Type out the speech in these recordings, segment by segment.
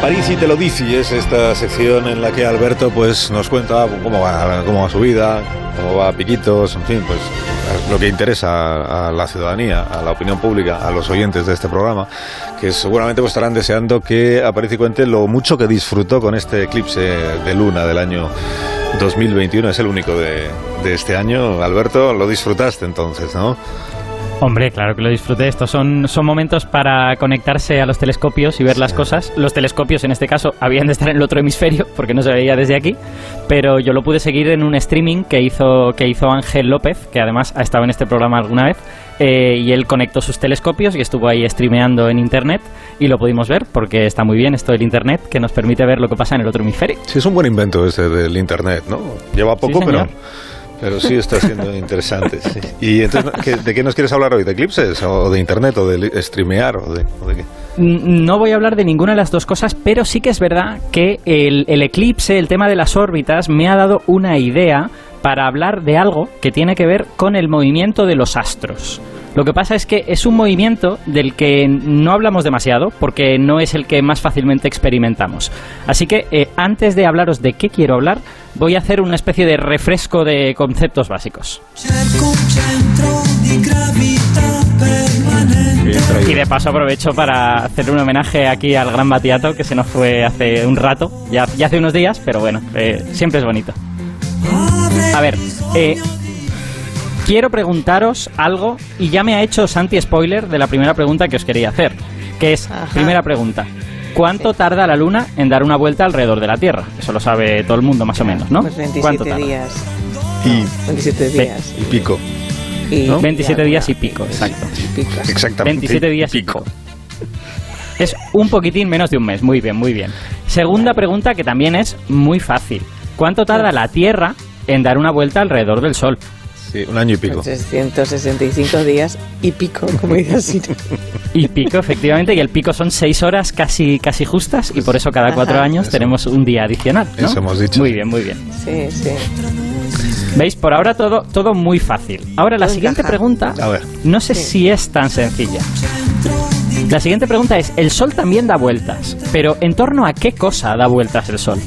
París y te lo dice, es esta sección en la que Alberto pues nos cuenta cómo va, cómo va su vida, cómo va Piquitos, en fin, pues lo que interesa a la ciudadanía, a la opinión pública, a los oyentes de este programa, que seguramente pues estarán deseando que Aparicio cuente lo mucho que disfrutó con este eclipse de luna del año 2021. Es el único de, de este año. Alberto, lo disfrutaste entonces, ¿no? Hombre, claro que lo disfruté. Estos son, son momentos para conectarse a los telescopios y ver las cosas. Los telescopios, en este caso, habían de estar en el otro hemisferio porque no se veía desde aquí. Pero yo lo pude seguir en un streaming que hizo, que hizo Ángel López, que además ha estado en este programa alguna vez. Eh, y él conectó sus telescopios y estuvo ahí streameando en internet. Y lo pudimos ver porque está muy bien esto del internet que nos permite ver lo que pasa en el otro hemisferio. Sí, es un buen invento ese del internet, ¿no? Lleva poco, Sí, pero. Pero sí está siendo interesante. sí. ¿Y entonces ¿qué- de qué nos quieres hablar hoy? ¿De eclipses? ¿O de internet? ¿O de streamear? ¿O de, o de qué? Mm, No voy a hablar de ninguna de las dos cosas, pero sí que es verdad que el, el eclipse, el tema de las órbitas, me ha dado una idea para hablar de algo que tiene que ver con el movimiento de los astros. Lo que pasa es que es un movimiento del que no hablamos demasiado porque no es el que más fácilmente experimentamos. Así que eh, antes de hablaros de qué quiero hablar, voy a hacer una especie de refresco de conceptos básicos. Y de paso aprovecho para hacer un homenaje aquí al gran Batiato que se nos fue hace un rato, ya, ya hace unos días, pero bueno, eh, siempre es bonito. A ver, eh, quiero preguntaros algo y ya me ha hecho Santi spoiler de la primera pregunta que os quería hacer, que es, Ajá. primera pregunta, ¿cuánto tarda la Luna en dar una vuelta alrededor de la Tierra? Eso lo sabe todo el mundo más o menos, ¿no? Pues ¿Cuánto 27 tarda? días. Y, 27 Ve- días. y pico. Y ¿no? 27 ya, días y pico, exacto. Pico. Exactamente. 27 días y pico. pico. Es un poquitín menos de un mes. Muy bien, muy bien. Segunda pregunta que también es muy fácil. ¿Cuánto tarda la Tierra en dar una vuelta alrededor del Sol? Sí, un año y pico. 365 días y pico, como dice así. Y pico, efectivamente, y el pico son seis horas casi, casi justas, y por eso cada cuatro Ajá. años Eso. tenemos un día adicional. ¿no? Eso hemos dicho. Muy bien, muy bien. Sí, sí. ¿Veis? Por ahora todo, todo muy fácil. Ahora la siguiente pregunta, A ver. no sé si es tan sencilla. La siguiente pregunta es, el Sol también da vueltas, pero ¿en torno a qué cosa da vueltas el Sol?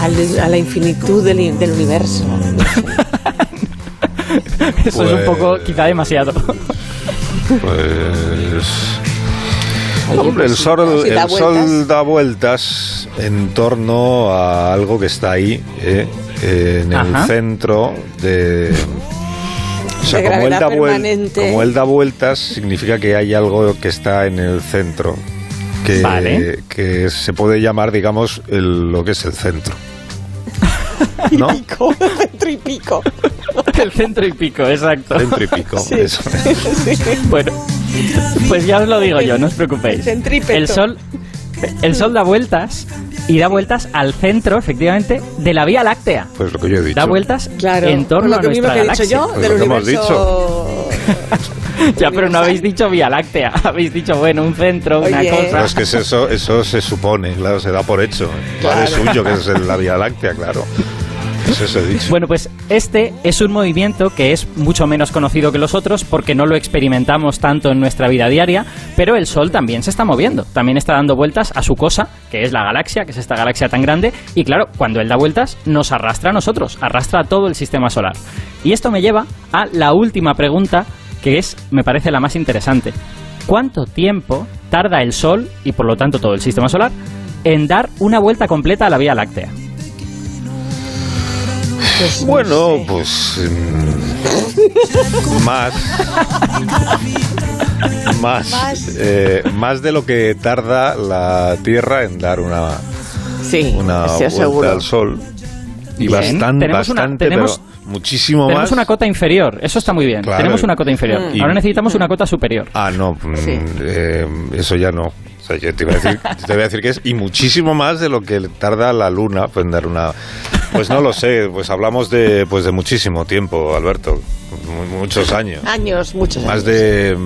Al- a la infinitud del, del universo. Eso es un Pues- poco quizá demasiado. Pues. Hombre, el pues, sol, el sol vueltas. da vueltas en torno a algo que está ahí, eh, en el Ajá. centro de. O sea, De como él, da vuel- permanente. como él da vueltas, significa que hay algo que está en el centro. Que, Vale. que se puede llamar, digamos, el- lo que es el centro. ¿No? Pico, centro y pico. El centro y pico, exacto. Centro y pico. eso. Bueno, pues ya os lo digo yo, no os preocupéis. Centrípeto. El sol, el sol da vueltas y da vueltas al centro, efectivamente, de la Vía Láctea. Pues lo que yo he dicho. Da vueltas Claro. en torno lo a que mismo nuestra que he dicho yo Pues del lo que hemos universo. Ya, pero no habéis dicho Vía Láctea. Habéis dicho, bueno, un centro, una Oye. Pero cosa. es que es eso, eso se supone, claro, se da por hecho. Vale Claro. suyo, que es la Vía Láctea, claro. Pues. Bueno, pues este es un movimiento que es mucho menos conocido que los otros porque no lo experimentamos tanto en nuestra vida diaria, pero el Sol también se está moviendo, también está dando vueltas a su cosa, que es la galaxia, que es esta galaxia tan grande, y claro, cuando él da vueltas nos arrastra a nosotros, arrastra a todo el sistema solar. Y esto me lleva a la última pregunta, que es, me parece la más interesante. ¿Cuánto tiempo tarda el Sol, y por lo tanto todo el sistema solar, en dar una vuelta completa a la Vía Láctea? Pues, no Bueno, sé. pues. mm, más. Más. Más. eh, más de lo que tarda la Tierra en dar una, sí, una vuelta seguro. al Sol. Y Bien. bastante, Tenemos una- bastante, tenemos- pero muchísimo Tenemos más. una cota inferior, eso está muy bien. Claro. Tenemos una cota inferior. Mm. Ahora necesitamos una cota superior. Ah, no, mm, Sí. eh, eso ya no. O sea, yo te iba, a decir, te iba a decir que es y muchísimo más de lo que tarda la Luna en dar una. Pues no lo sé, pues hablamos de pues de muchísimo tiempo, Alberto, Mu- muchos años, Años, muchos más años. de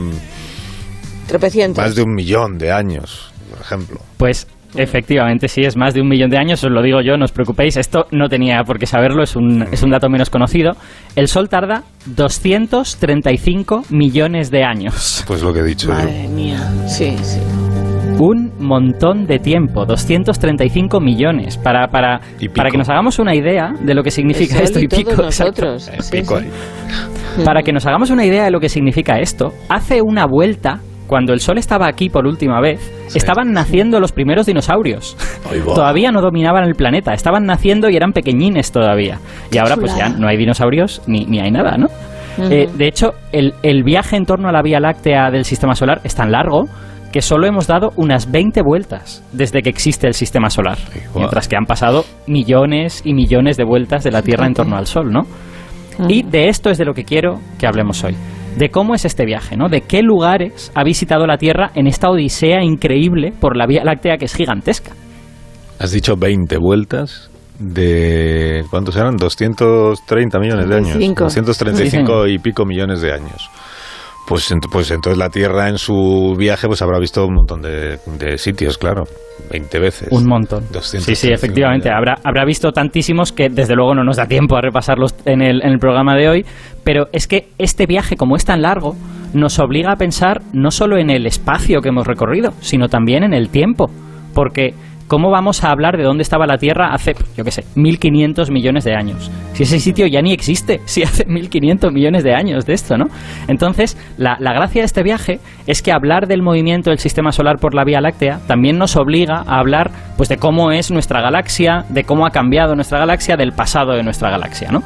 Tropecientos. más de un millón de años, por ejemplo. Pues Efectivamente, sí, es más de un millón de años, os lo digo yo, no os preocupéis, esto no tenía por qué saberlo, es un, es un dato menos conocido. El Sol tarda 235 millones de años. Pues lo que he dicho yo. Madre mía. Sí, sí. Un montón de tiempo, 235 millones, para, para, para que nos hagamos una idea de lo que significa esto y pico. nosotros. Eh, Sí, pico sí. ahí. Para que nos hagamos una idea de lo que significa esto, hace una vuelta, cuando el Sol estaba aquí por última vez, Sí. estaban naciendo los primeros dinosaurios. Todavía no dominaban el planeta, estaban naciendo y eran pequeñines todavía. Y ahora pues ya no hay dinosaurios ni, ni hay nada, ¿no? Eh, de hecho, el, el viaje en torno a la Vía Láctea del Sistema Solar es tan largo que solo hemos dado unas 20 vueltas desde que existe el Sistema Solar, mientras que han pasado millones y millones de vueltas de la Tierra en torno al Sol, ¿no? Y de esto es de lo que quiero que hablemos hoy. De cómo es este viaje, ¿no? De qué lugares ha visitado la Tierra en esta odisea increíble por la Vía Láctea que es gigantesca. Has dicho 20 vueltas de... ¿Cuántos eran? 230 millones de años. 35. 235 y pico millones de años. Pues, pues entonces la Tierra en su viaje pues habrá visto un montón de, de sitios, claro. 20 veces. Un montón. 235 Sí, sí, efectivamente. millones. Habrá, habrá visto tantísimos que desde luego no nos da tiempo a repasarlos en el, en el programa de hoy. Pero es que este viaje, como es tan largo, nos obliga a pensar no solo en el espacio que hemos recorrido, sino también en el tiempo. Porque, ¿cómo vamos a hablar de dónde estaba la Tierra hace, yo qué sé, 1500 millones de años? Si ese sitio ya ni existe, si hace 1500 millones de años de esto, ¿no? Entonces, la, la gracia de este viaje es que hablar del movimiento del sistema solar por la Vía Láctea también nos obliga a hablar pues de cómo es nuestra galaxia, de cómo ha cambiado nuestra galaxia, del pasado de nuestra galaxia, ¿no?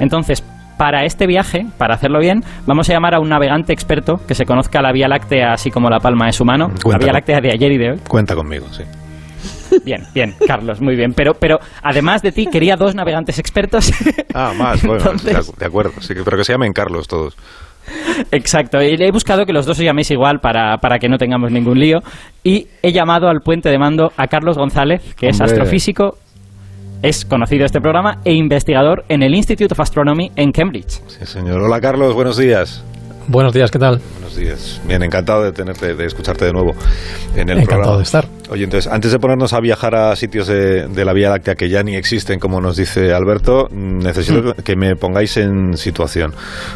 Entonces, para este viaje, para hacerlo bien, vamos a llamar a un navegante experto que se conozca la Vía Láctea así como la palma de su mano, la. Vía Láctea de ayer y de hoy. Cuenta conmigo, sí. Bien, bien, Carlos, muy bien. Pero, pero además de ti, quería dos navegantes expertos. Ah, más, bueno, Entonces- de ac- de acuerdo. Sí, pero que se llamen Carlos todos. Exacto, y he buscado que los dos os llaméis igual para, para que no tengamos ningún lío. Y he llamado al puente de mando a Carlos González, que es astrofísico, es conocido este programa, e investigador en el Institute of Astronomy en Cambridge. Sí, señor. Hola, Carlos, buenos días. Buenos días, ¿qué tal? Buenos días. Bien, encantado de tenerte, de escucharte de nuevo en el Encantado programa. de estar. Oye, entonces, antes de ponernos a viajar a sitios de, de la Vía Láctea que ya ni existen, como nos dice Alberto, mm, necesito que me pongáis en situación.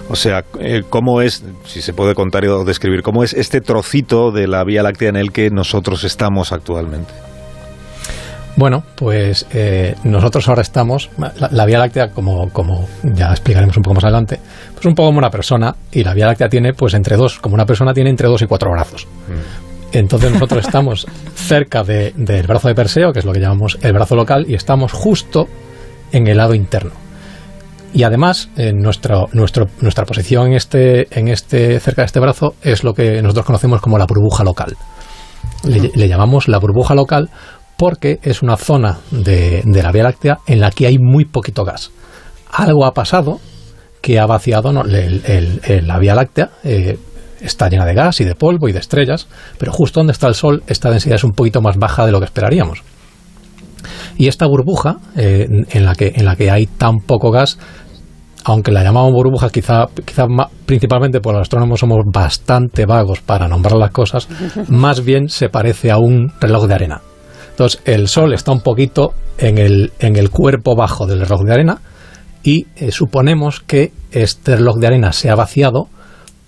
O sea, eh, ¿cómo es, si se puede contar o describir, cómo es este trocito de la Vía Láctea en el que nosotros estamos actualmente? Bueno, pues eh, nosotros ahora estamos, la, la Vía Láctea, como, como ya explicaremos un poco más adelante, pues un poco como una persona, y la Vía Láctea tiene, pues entre dos, como una persona tiene entre dos y cuatro brazos. Entonces nosotros estamos cerca de- del brazo de Perseo, que es lo que llamamos el brazo local, y estamos justo en el lado interno. Y además, eh, nuestro, nuestro, nuestra posición en este, en este, cerca de este brazo es lo que nosotros conocemos como la burbuja local. Le, le llamamos la burbuja local porque es una zona de, de la Vía Láctea en la que hay muy poquito gas. Algo ha pasado que ha vaciado ¿no? el- el- el- la Vía Láctea. eh, está llena de gas y de polvo y de estrellas, pero justo donde está el Sol esta densidad es un poquito más baja de lo que esperaríamos. Y esta burbuja, eh, en, la que, en la que hay tan poco gas, aunque la llamamos burbuja, quizá, quizá principalmente por los astrónomos somos bastante vagos para nombrar las cosas, más bien se parece a un reloj de arena. Entonces, el Sol está un poquito en el, en el cuerpo bajo del reloj de arena y eh, suponemos que este reloj de arena se ha vaciado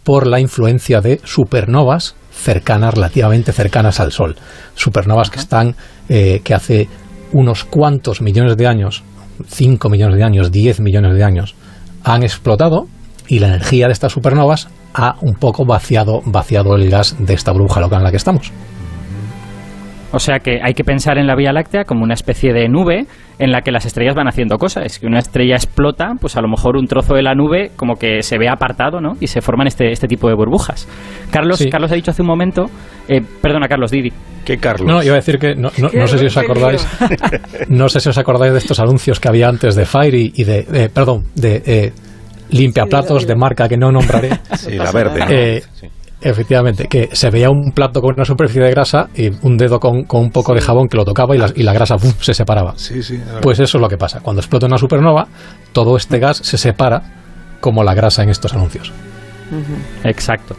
por la influencia de supernovas cercanas, relativamente cercanas al Sol. Supernovas que están, eh, que hace unos cuantos millones de años, 5 millones de años, 10 millones de años, han explotado y la energía de estas supernovas ha un poco vaciado, vaciado el gas de esta burbuja local en la que estamos. O sea que hay que pensar en la Vía Láctea como una especie de nube en la que las estrellas van haciendo cosas. Es que una estrella explota, pues a lo mejor un trozo de la nube como que se ve apartado, ¿no? Y se forman este, este tipo de burbujas. Carlos, Sí. Carlos ha dicho hace un momento, eh, perdona Carlos, Didi. ¿Qué Carlos? No, iba a decir que no, no- no sé si os acordáis, no sé si os acordáis de estos anuncios que había antes de Fire y, de, eh, perdón, de eh, limpiaplatos de marca que no nombraré. Sí, la verde. ¿no? Eh, Sí. Efectivamente, que se veía un plato con una superficie de grasa y un dedo con, con un poco de jabón que lo tocaba y la, y la grasa se separaba. Sí, sí. Pues eso es lo que pasa. Cuando explota una supernova, todo este gas se separa como la grasa en estos anuncios. Exacto.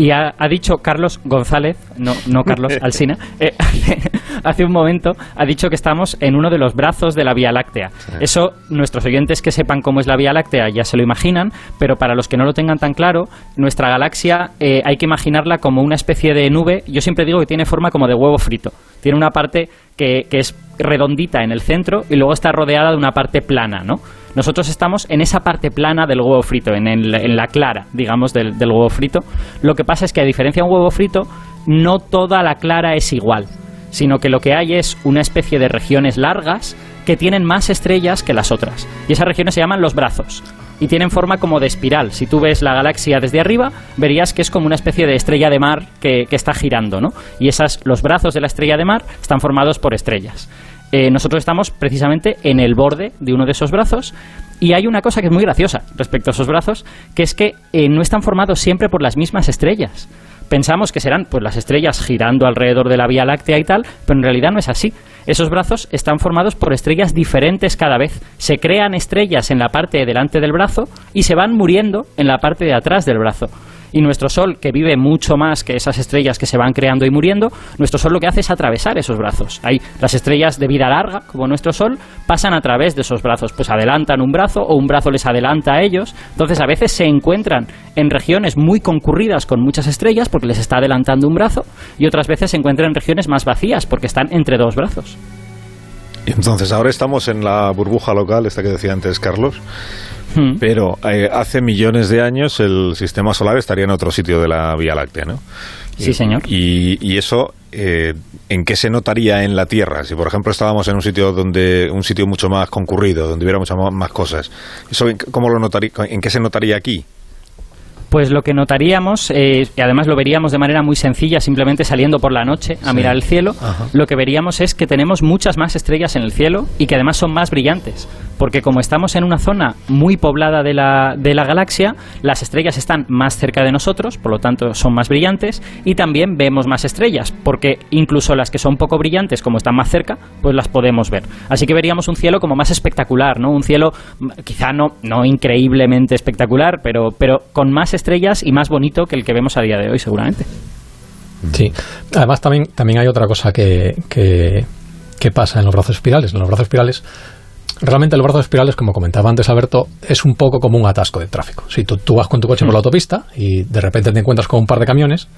Y ha, dicho Carlos González, no, no Carlos Alsina, eh, hace un momento ha dicho que estamos en uno de los brazos de la Vía Láctea. Eso, nuestros oyentes que sepan cómo es la Vía Láctea ya se lo imaginan, pero para los que no lo tengan tan claro, nuestra galaxia eh, hay que imaginarla como una especie de nube. Yo siempre digo que tiene forma como de huevo frito. Tiene una parte que, que es redondita en el centro y luego está rodeada de una parte plana, ¿no? Nosotros estamos en esa parte plana del huevo frito, en, la clara, digamos, del, huevo frito. Lo que pasa es que a diferencia de un huevo frito, no toda la clara es igual, sino que lo que hay es una especie de regiones largas que tienen más estrellas que las otras. Y esas regiones se llaman los brazos y tienen forma como de espiral. Si tú ves la galaxia desde arriba, verías que es como una especie de estrella de mar que, que está girando, ¿no? Y esas, los brazos de la estrella de mar están formados por estrellas. Eh, nosotros estamos precisamente en el borde de uno de esos brazos y hay una cosa que es muy graciosa respecto a esos brazos, que es que eh, no están formados siempre por las mismas estrellas. Pensamos que serán pues las estrellas girando alrededor de la Vía Láctea y tal, pero en realidad no es así. Esos brazos están formados por estrellas diferentes cada vez. Se crean estrellas en la parte de delante del brazo y se van muriendo en la parte de atrás del brazo. Y nuestro Sol, que vive mucho más que esas estrellas que se van creando y muriendo, nuestro Sol lo que hace es atravesar esos brazos. Hay las estrellas de vida larga, como nuestro Sol, pasan a través de esos brazos, pues adelantan un brazo o un brazo les adelanta a ellos. Entonces a veces se encuentran en regiones muy concurridas con muchas estrellas porque les está adelantando un brazo y otras veces se encuentran en regiones más vacías porque están entre dos brazos. Entonces ahora estamos en la burbuja local, esta que decía antes Carlos, Hmm. Pero eh, hace millones de años el sistema solar estaría en otro sitio de la Vía Láctea, ¿no? Sí, señor. Y, eso, eh, ¿en qué se notaría en la Tierra? Si, por ejemplo, estábamos en un sitio donde un sitio mucho más concurrido, donde hubiera muchas más cosas, ¿eso cómo lo notaría, en qué se notaría aquí? Pues lo que notaríamos, eh, y además lo veríamos de manera muy sencilla, simplemente saliendo por la noche a mirar el cielo, lo que veríamos es que tenemos muchas más estrellas en el cielo y que además son más brillantes. Porque como estamos en una zona muy poblada de la, de la galaxia, las estrellas están más cerca de nosotros, por lo tanto son más brillantes, y también vemos más estrellas, porque incluso las que son poco brillantes, como están más cerca, pues las podemos ver. Así que veríamos un cielo como más espectacular, ¿no? Un cielo quizá no, no increíblemente espectacular, pero, pero con más estrellas y más bonito que el que vemos a día de hoy, seguramente. Sí, además también, también hay otra cosa que, que, pasa en los brazos espirales. En los brazos espirales realmente el brazo espirales, como comentaba antes Alberto, es un poco como un atasco de tráfico. Si tú, tú vas con tu coche por la mm. autopista y de repente te encuentras con un par de camiones,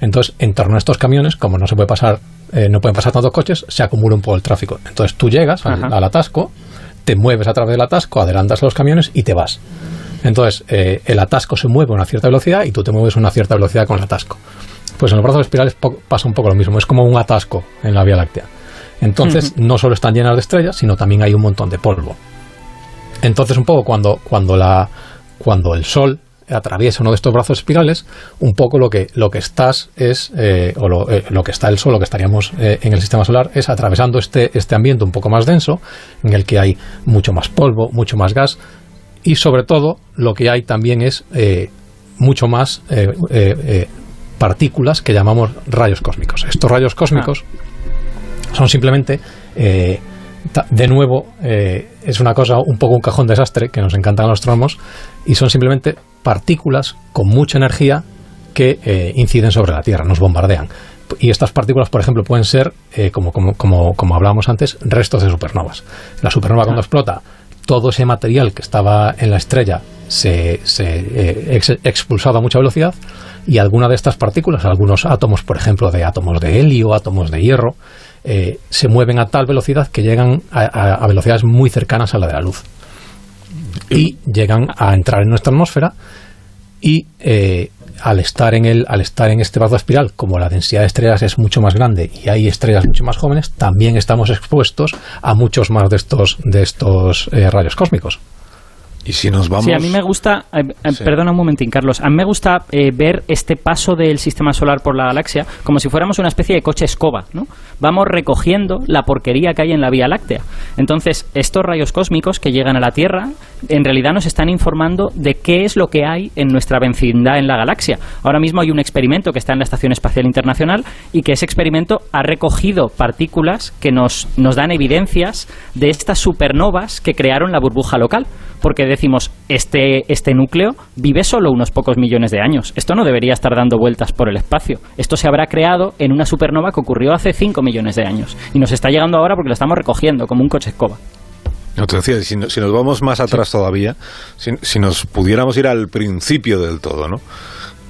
entonces en torno a estos camiones, como no se puede pasar, eh, no pueden pasar tantos coches, se acumula un poco el tráfico. Entonces tú llegas al, atasco, te mueves a través del atasco, adelantas a los camiones y te vas. Entonces, eh, el atasco se mueve a una cierta velocidad y tú te mueves a una cierta velocidad con el atasco. Pues en los brazos espirales pasa un poco lo mismo, es como un atasco en la Vía Láctea. Entonces, no solo están llenas de estrellas, sino también hay un montón de polvo. Entonces, un poco cuando, cuando, la, cuando el Sol atraviesa uno de estos brazos espirales, un poco lo que, lo que estás es, eh, o lo, eh, lo, que está el Sol, lo que estaríamos en el sistema solar, es atravesando este, este ambiente un poco más denso, en el que hay mucho más polvo, mucho más gas, y sobre todo lo que hay también es eh, mucho más eh, eh, partículas que llamamos rayos cósmicos. Estos rayos cósmicos ah. son simplemente, de nuevo, es una cosa un poco un cajón desastre que nos encantan los tromos y son simplemente partículas con mucha energía que inciden sobre la Tierra, nos bombardean. Y estas partículas, por ejemplo, pueden ser, como, como, como, como hablábamos antes, restos de supernovas. La supernova cuando explota todo ese material que estaba en la estrella se, se eh, expulsado a mucha velocidad y alguna de estas partículas, algunos átomos, por ejemplo, de átomos de helio, átomos de hierro, eh, se mueven a tal velocidad que llegan a, velocidades muy cercanas a la de la luz. Y llegan a entrar en nuestra atmósfera y eh, al estar en el, al estar en este brazo espiral, como la densidad de estrellas es mucho más grande y hay estrellas mucho más jóvenes, también estamos expuestos a muchos más de estos, de estos eh, rayos cósmicos. Y si nos vamos. Sí, a mí me gusta. Eh, eh, perdona un momentín, Carlos. A mí me gusta eh, ver este paso del sistema solar por la galaxia como si fuéramos una especie de coche escoba, ¿no? Vamos recogiendo la porquería que hay en la Vía Láctea. Entonces, estos rayos cósmicos que llegan a la Tierra, en realidad nos están informando de qué es lo que hay en nuestra vecindad en la galaxia. Ahora mismo hay un experimento que está en la Estación Espacial Internacional y que ese experimento ha recogido partículas que nos, nos dan evidencias de estas supernovas que crearon la burbuja local. Porque decimos, este, este núcleo vive solo unos pocos millones de años. Esto no debería estar dando vueltas por el espacio. Esto se habrá creado en una supernova que ocurrió hace 5 millones de años. Y nos está llegando ahora porque lo estamos recogiendo como un coche escoba. No te decía, si, no- si nos vamos más atrás todavía, si, si nos pudiéramos ir al principio del todo, ¿no?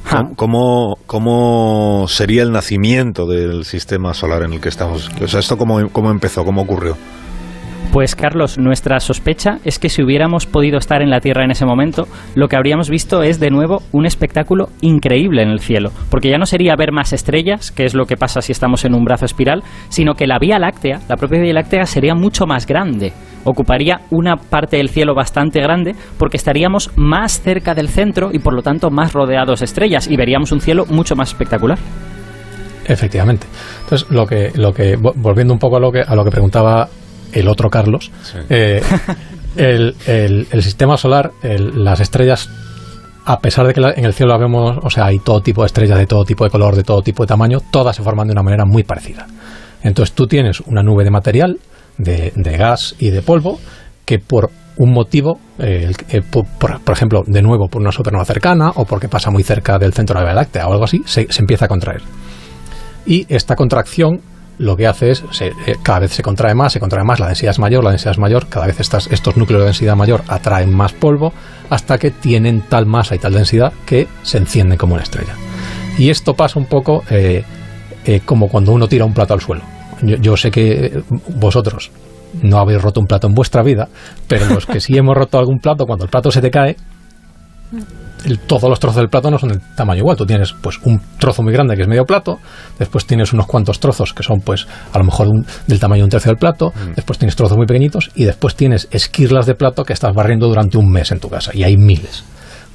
Ja. ¿Cómo, cómo sería el nacimiento del sistema solar en el que estamos? O sea, ¿esto cómo, cómo empezó? ¿Cómo ocurrió? Pues Carlos, nuestra sospecha es que si hubiéramos podido estar en la Tierra en ese momento, lo que habríamos visto es de nuevo un espectáculo increíble en el cielo, porque ya no sería ver más estrellas, que es lo que pasa si estamos en un brazo espiral, sino que la Vía Láctea, la propia Vía Láctea sería mucho más grande, ocuparía una parte del cielo bastante grande porque estaríamos más cerca del centro y por lo tanto más rodeados de estrellas y veríamos un cielo mucho más espectacular. Efectivamente. Entonces, lo que, lo que vo- volviendo un poco a lo que, a lo que preguntaba el otro Carlos, Sí. eh, el, el- el sistema solar, el- las estrellas, a pesar de que la- en el cielo la vemos, o sea, hay todo tipo de estrellas de todo tipo de color, de todo tipo de tamaño, todas se forman de una manera muy parecida. Entonces, tú tienes una nube de material, de, de gas y de polvo, que por un motivo, eh, eh, por, por- por ejemplo, de nuevo, por una supernova cercana o porque pasa muy cerca del centro de la Vía Láctea o algo así, se- se empieza a contraer y esta contracción lo que hace es, se- eh, cada vez se contrae más, se contrae más, la densidad es mayor, la densidad es mayor, cada vez estas, estos núcleos de densidad mayor atraen más polvo hasta que tienen tal masa y tal densidad que se encienden como una estrella. Y esto pasa un poco eh, eh, como cuando uno tira un plato al suelo. Yo, yo sé que vosotros no habéis roto un plato en vuestra vida, pero los que sí hemos roto algún plato, cuando el plato se te cae, el- todos los trozos del plato no son del tamaño igual. Tú tienes pues un trozo muy grande que es medio plato, después tienes unos cuantos trozos que son pues a lo mejor un- del tamaño de un tercio del plato, después tienes trozos muy pequeñitos y después tienes esquirlas de plato que estás barriendo durante un mes en tu casa y hay miles.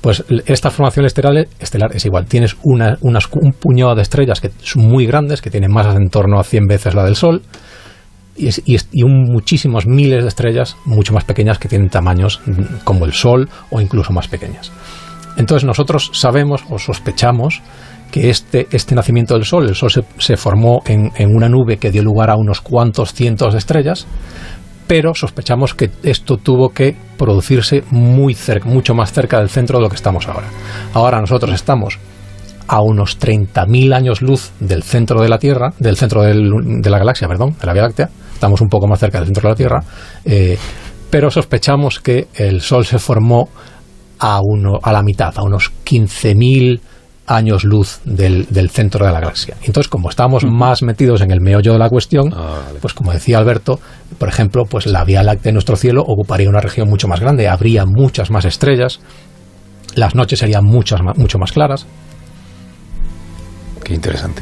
Pues esta formación estelar, estelar es igual. Tienes una- unas, un puñado de estrellas que son muy grandes, que tienen masas en torno a 100 veces la del Sol, y, y y un muchísimos miles de estrellas mucho más pequeñas que tienen tamaños mm, como el Sol o incluso más pequeñas. Entonces nosotros sabemos o sospechamos que este, este nacimiento del Sol, el Sol se, formó en, en una nube que dio lugar a unos cuantos cientos de estrellas, pero sospechamos que esto tuvo que producirse muy cerca, mucho más cerca del centro de lo que estamos ahora. Ahora nosotros estamos a unos 30.000 años luz del centro de la Tierra, del centro de la galaxia, perdón, de la Vía Láctea. Estamos un poco más cerca del centro de la Tierra, eh, pero sospechamos que el Sol se formó a, uno, a la mitad, a unos 15.000 años luz del, del centro de la galaxia. Entonces, como estamos más metidos en el meollo de la cuestión, Ah, vale. pues como decía Alberto, por ejemplo, pues la Vía Láctea de nuestro cielo ocuparía una región mucho más grande, habría muchas más estrellas, las noches serían muchas, mucho más claras. Qué interesante.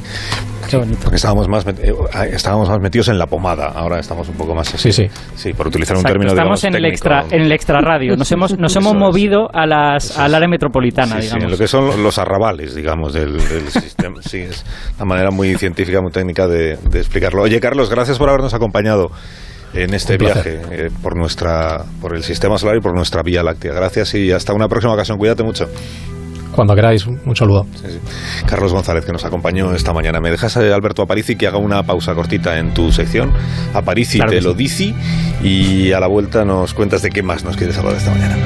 Qué bonito. Porque estábamos más, eh, estábamos más metidos en la pomada, ahora estamos un poco más... Sí, sí. Sí, por utilizar un Exacto, término estamos digamos, en el técnico. extra en el extra radio. Nos hemos nos hemos Eso es. movido a las al área metropolitana, Sí, sí, digamos. en lo que son los arrabales, digamos, del, del sistema. Sí, es una manera muy científica, muy técnica de, de explicarlo. Oye, Carlos, gracias por habernos acompañado en este Un viaje eh, por nuestra por el sistema solar y por nuestra Vía Láctea. Gracias y hasta una próxima ocasión. Cuídate mucho. Cuando queráis, un saludo. Sí, sí. Carlos González, que nos acompañó esta mañana. ¿Me dejas, eh, Alberto Aparici, que haga una pausa cortita en tu sección? Aparici Claro te lo sí. dice y a la vuelta nos cuentas de qué más nos quieres hablar esta mañana.